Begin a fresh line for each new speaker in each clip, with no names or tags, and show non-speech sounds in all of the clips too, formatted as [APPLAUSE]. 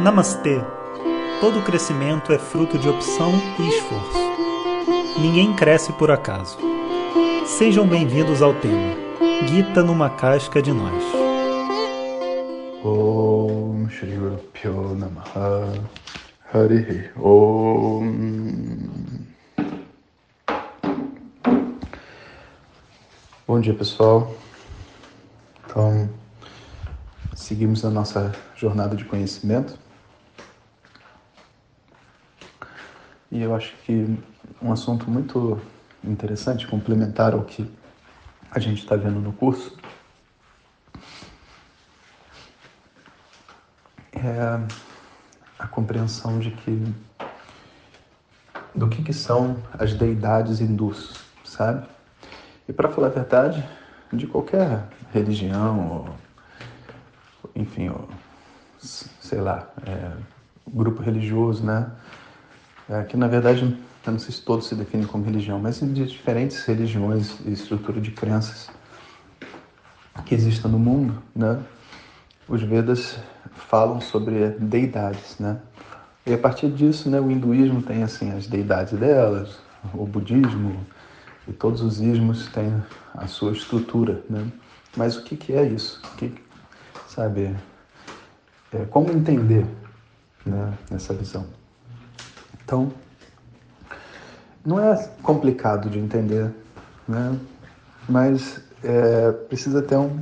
Namastê! Todo crescimento é fruto de opção e esforço. Ninguém cresce por acaso. Sejam bem-vindos ao tema Gita numa casca de nós.
Om Shri Guru Namaha Om Bom dia pessoal. Então, seguimos a nossa jornada de conhecimento. E eu acho que um assunto muito interessante, complementar ao que a gente está vendo no curso, é a compreensão de que do que, que são as deidades hindus, sabe? E para falar a verdade, de qualquer religião, ou, enfim, ou, sei lá, é, grupo religioso, né? É, que na verdade, eu não sei se todos se definem como religião, mas de diferentes religiões e estrutura de crenças que existem no mundo, né? Os Vedas falam sobre deidades, né? E a partir disso, né, o hinduísmo tem assim as deidades delas, o budismo e todos os ismos têm a sua estrutura, né? Mas o que, que é isso? O que, sabe? É, como entender né, essa visão? Então, não é complicado de entender, né? mas é, precisa ter um,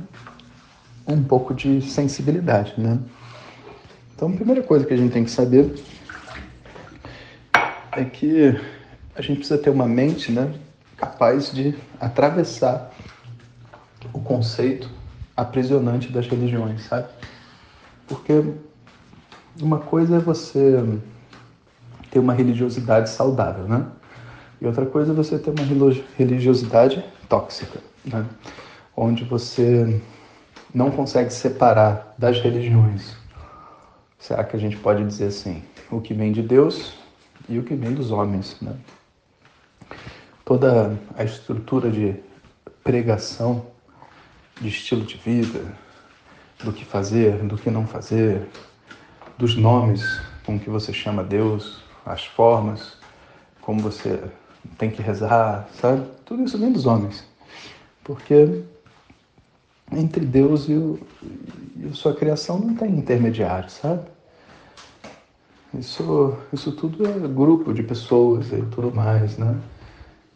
um pouco de sensibilidade. Né? Então, a primeira coisa que a gente tem que saber é que a gente precisa ter uma mente né, capaz de atravessar o conceito aprisionante das religiões, sabe? Porque uma coisa é você ter uma religiosidade saudável, né? E outra coisa é você ter uma religiosidade tóxica, né? Onde você não consegue separar das religiões. Será que a gente pode dizer assim, o que vem de Deus e o que vem dos homens, né? Toda a estrutura de pregação, de estilo de vida, do que fazer, do que não fazer, dos nomes com que você chama Deus, as formas, como você tem que rezar, sabe? Tudo isso vem dos homens. Porque entre Deus e, o, e sua criação não tem intermediário, sabe? Isso, isso tudo é grupo de pessoas e tudo mais, né?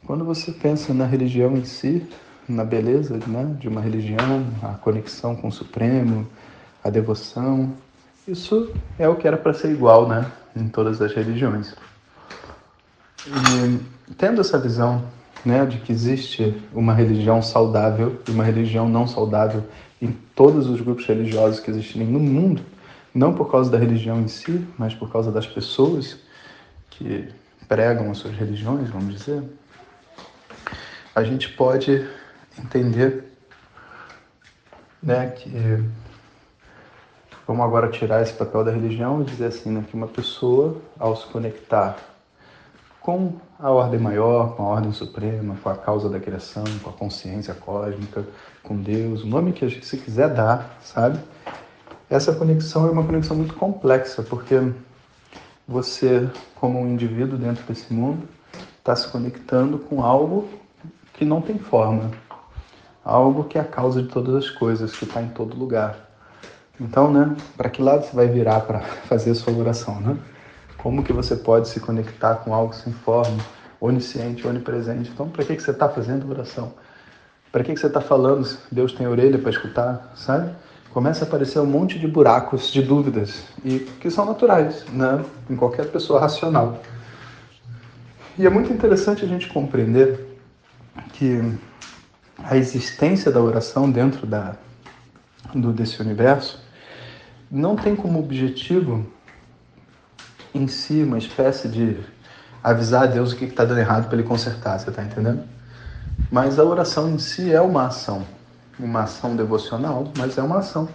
Quando você pensa na religião em si, na beleza né, de uma religião, a conexão com o Supremo, a devoção, isso é o que era para ser igual, né? Em todas as religiões. E tendo essa visão né, de que existe uma religião saudável e uma religião não saudável em todos os grupos religiosos que existem no mundo, não por causa da religião em si, mas por causa das pessoas que pregam as suas religiões, vamos dizer, a gente pode entender né, que Vamos agora tirar esse papel da religião e dizer assim, né, que uma pessoa, ao se conectar com a ordem maior, com a ordem suprema, com a causa da criação, com a consciência cósmica, com Deus, o nome que você quiser dar, sabe? Essa conexão é uma conexão muito complexa, porque você, como um indivíduo dentro desse mundo, está se conectando com algo que não tem forma, algo que é a causa de todas as coisas, que está em todo lugar. Então, né, para que lado você vai virar para fazer a sua oração, né? Como que você pode se conectar com algo sem forma, onisciente, onipresente? Então, para que, que você está fazendo oração? Para que, que você está falando? Deus tem orelha para escutar, sabe? Começa a aparecer um monte de buracos, de dúvidas, e que são naturais, né? Em qualquer pessoa racional. E é muito interessante a gente compreender que a existência da oração dentro da, do, desse universo não tem como objetivo em si uma espécie de avisar a Deus o que está dando errado para ele consertar, você está entendendo? Mas a oração em si é uma ação, uma ação devocional, mas é uma ação.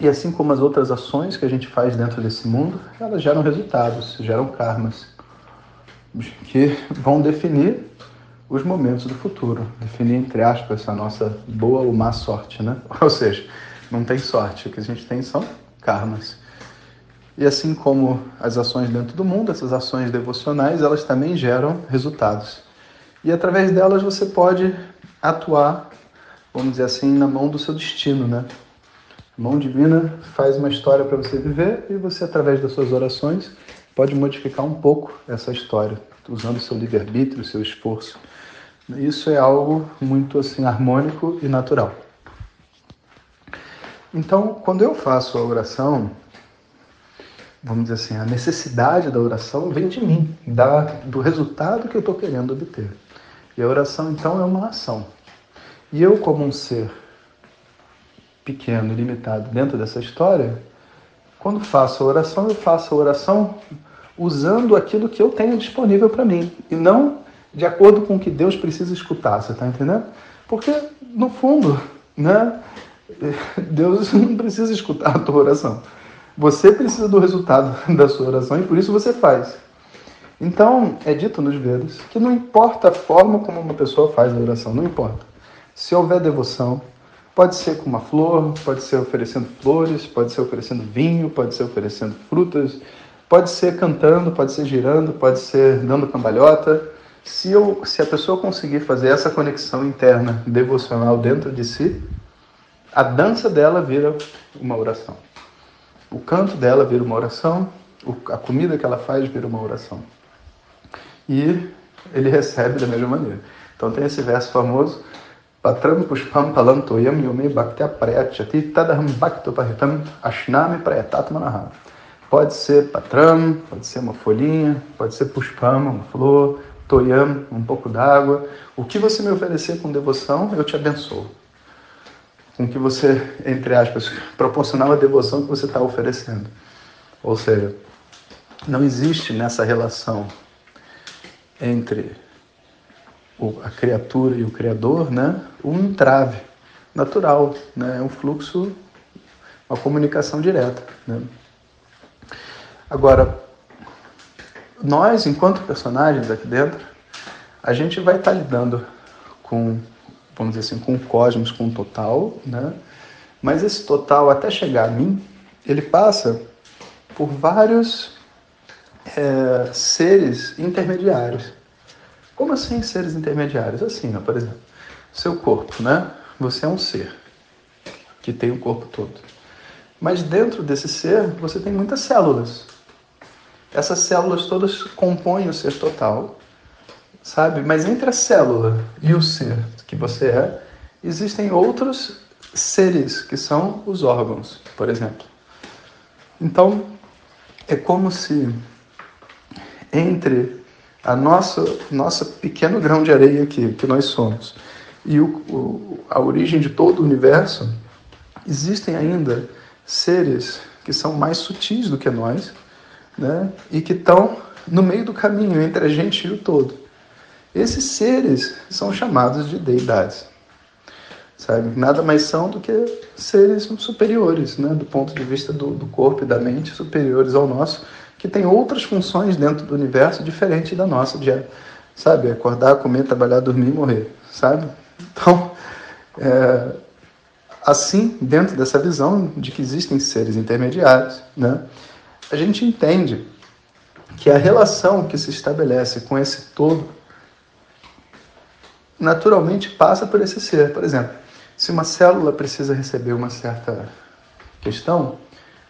E assim como as outras ações que a gente faz dentro desse mundo, elas geram resultados, geram karmas, que vão definir os momentos do futuro, definir entre aspas a nossa boa ou má sorte, né? [LAUGHS] Ou seja, não tem sorte, o que a gente tem são karmas. E assim como as ações dentro do mundo, essas ações devocionais, elas também geram resultados. E através delas você pode atuar, vamos dizer assim, na mão do seu destino, né? A mão divina faz uma história para você viver e você, através das suas orações, pode modificar um pouco essa história, usando o seu livre-arbítrio, o seu esforço. Isso é algo muito assim harmônico e natural. Então, quando eu faço a oração, vamos dizer assim, a necessidade da oração vem de mim, da, do resultado que eu estou querendo obter. E a oração, então, é uma ação. E eu, como um ser pequeno limitado dentro dessa história, quando faço a oração, eu faço a oração usando aquilo que eu tenho disponível para mim e não de acordo com o que Deus precisa escutar, você está entendendo? Porque, no fundo, né, [LAUGHS] Deus [LAUGHS] não precisa escutar a tua oração. Você precisa do resultado [LAUGHS] da sua oração e por isso você faz. Então, é dito nos Vedas que não importa a forma como uma pessoa faz a oração, não importa. Se houver devoção, pode ser com uma flor, pode ser oferecendo flores, pode ser oferecendo vinho, pode ser oferecendo frutas, pode ser cantando, pode ser girando, pode ser dando cambalhota. Se, eu, se a pessoa conseguir fazer essa conexão interna devocional dentro de si, a dança dela vira uma oração. O canto dela vira uma oração, a comida que ela faz vira uma oração. E ele recebe da mesma maneira. Então tem esse verso famoso, Patram pushpam palantoyam yume bhaktya prayachati tadaham bhakto paritam ashnami prayatat manaha. Pode ser patram, pode ser uma folhinha, pode ser pushpam, uma flor, toyam, um pouco d'água. O que você me oferecer com devoção, eu te abençoo com que você, entre aspas, proporcional à devoção que você está oferecendo. Ou seja, não existe nessa relação entre a criatura e o Criador né, um entrave natural, né, um fluxo, uma comunicação direta. Né. Agora, nós, enquanto personagens aqui dentro, a gente vai estar tá lidando com vamos dizer assim, com o cosmos, com o total, né? Mas esse total, até chegar a mim, ele passa por vários é, seres intermediários. Como assim seres intermediários? Assim, ó, por exemplo, seu corpo, né? Você é um ser que tem o corpo todo. Mas dentro desse ser, você tem muitas células. Essas células todas compõem o ser total sabe? Mas entre a célula e o ser que você é, existem outros seres que são os órgãos, por exemplo. Então, é como se entre a nossa nossa pequeno grão de areia aqui, que nós somos, e o, o, a origem de todo o universo, existem ainda seres que são mais sutis do que nós, né? E que estão no meio do caminho entre a gente e o todo. Esses seres são chamados de deidades. Sabe? Nada mais são do que seres superiores, né? do ponto de vista do, do corpo e da mente, superiores ao nosso, que tem outras funções dentro do universo diferente da nossa, de, sabe? Acordar, comer, trabalhar, dormir e morrer, sabe? Então, é, assim, dentro dessa visão de que existem seres intermediários, né? a gente entende que a relação que se estabelece com esse todo naturalmente passa por esse ser. Por exemplo, se uma célula precisa receber uma certa questão,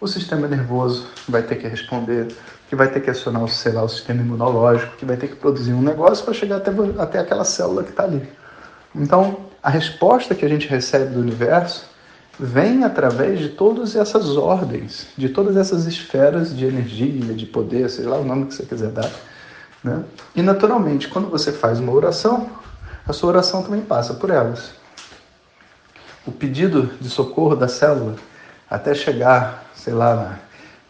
o sistema nervoso vai ter que responder, que vai ter que acionar, sei lá, o sistema imunológico, que vai ter que produzir um negócio para chegar até, até aquela célula que está ali. Então, a resposta que a gente recebe do universo vem através de todas essas ordens, de todas essas esferas de energia, de poder, sei lá o nome que você quiser dar. Né? E, naturalmente, quando você faz uma oração, a sua oração também passa por elas. O pedido de socorro da célula até chegar, sei lá,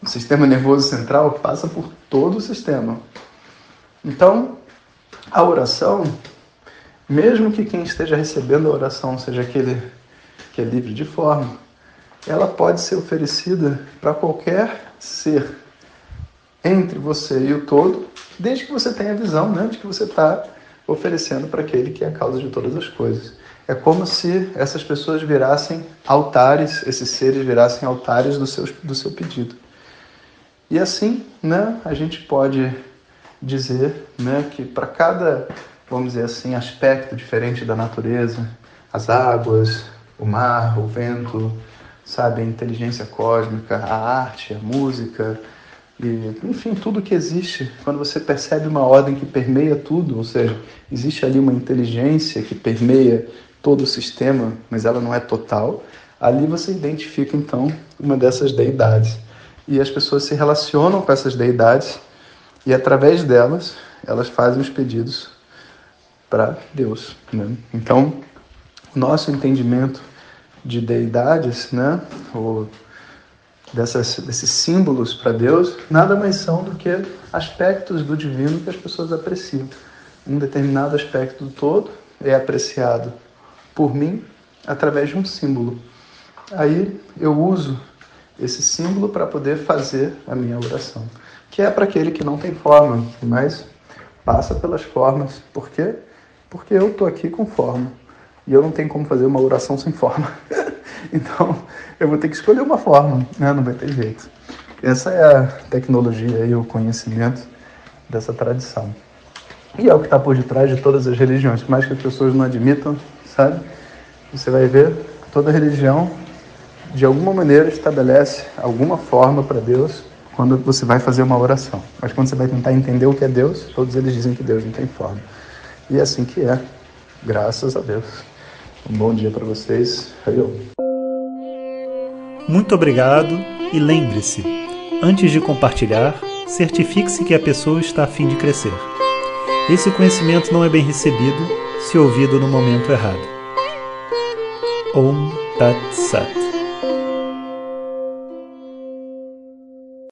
no sistema nervoso central passa por todo o sistema. Então, a oração, mesmo que quem esteja recebendo a oração seja aquele que é livre de forma, ela pode ser oferecida para qualquer ser entre você e o todo, desde que você tenha visão né, de que você está oferecendo para aquele que é a causa de todas as coisas. É como se essas pessoas virassem altares, esses seres virassem altares do seu, do seu pedido. E assim, né, a gente pode dizer né, que para cada, vamos dizer assim, aspecto diferente da natureza, as águas, o mar, o vento, sabe, a inteligência cósmica, a arte, a música, e, enfim, tudo que existe, quando você percebe uma ordem que permeia tudo, ou seja, existe ali uma inteligência que permeia todo o sistema, mas ela não é total, ali você identifica então uma dessas deidades. E as pessoas se relacionam com essas deidades e através delas elas fazem os pedidos para Deus. Né? Então, o nosso entendimento de deidades, né, ou dessas, desses símbolos para Deus, nada mais são do que aspectos do divino que as pessoas apreciam. Um determinado aspecto do todo é apreciado por mim através de um símbolo. Aí eu uso esse símbolo para poder fazer a minha oração, que é para aquele que não tem forma, mas passa pelas formas. Por quê? Porque eu estou aqui com forma e eu não tenho como fazer uma oração sem forma. [LAUGHS] [LAUGHS] então eu vou ter que escolher uma forma, né? não vai ter jeito. Essa é a tecnologia e o conhecimento dessa tradição. E é o que está por detrás de todas as religiões, por mais que as pessoas não admitam, sabe? Você vai ver toda religião de alguma maneira estabelece alguma forma para Deus quando você vai fazer uma oração. Mas quando você vai tentar entender o que é Deus, todos eles dizem que Deus não tem forma. E é assim que é. Graças a Deus. Um bom dia para vocês. Eu.
Muito obrigado e lembre-se, antes de compartilhar, certifique-se que a pessoa está a fim de crescer. Esse conhecimento não é bem recebido se ouvido no momento errado. Om Tat Sat.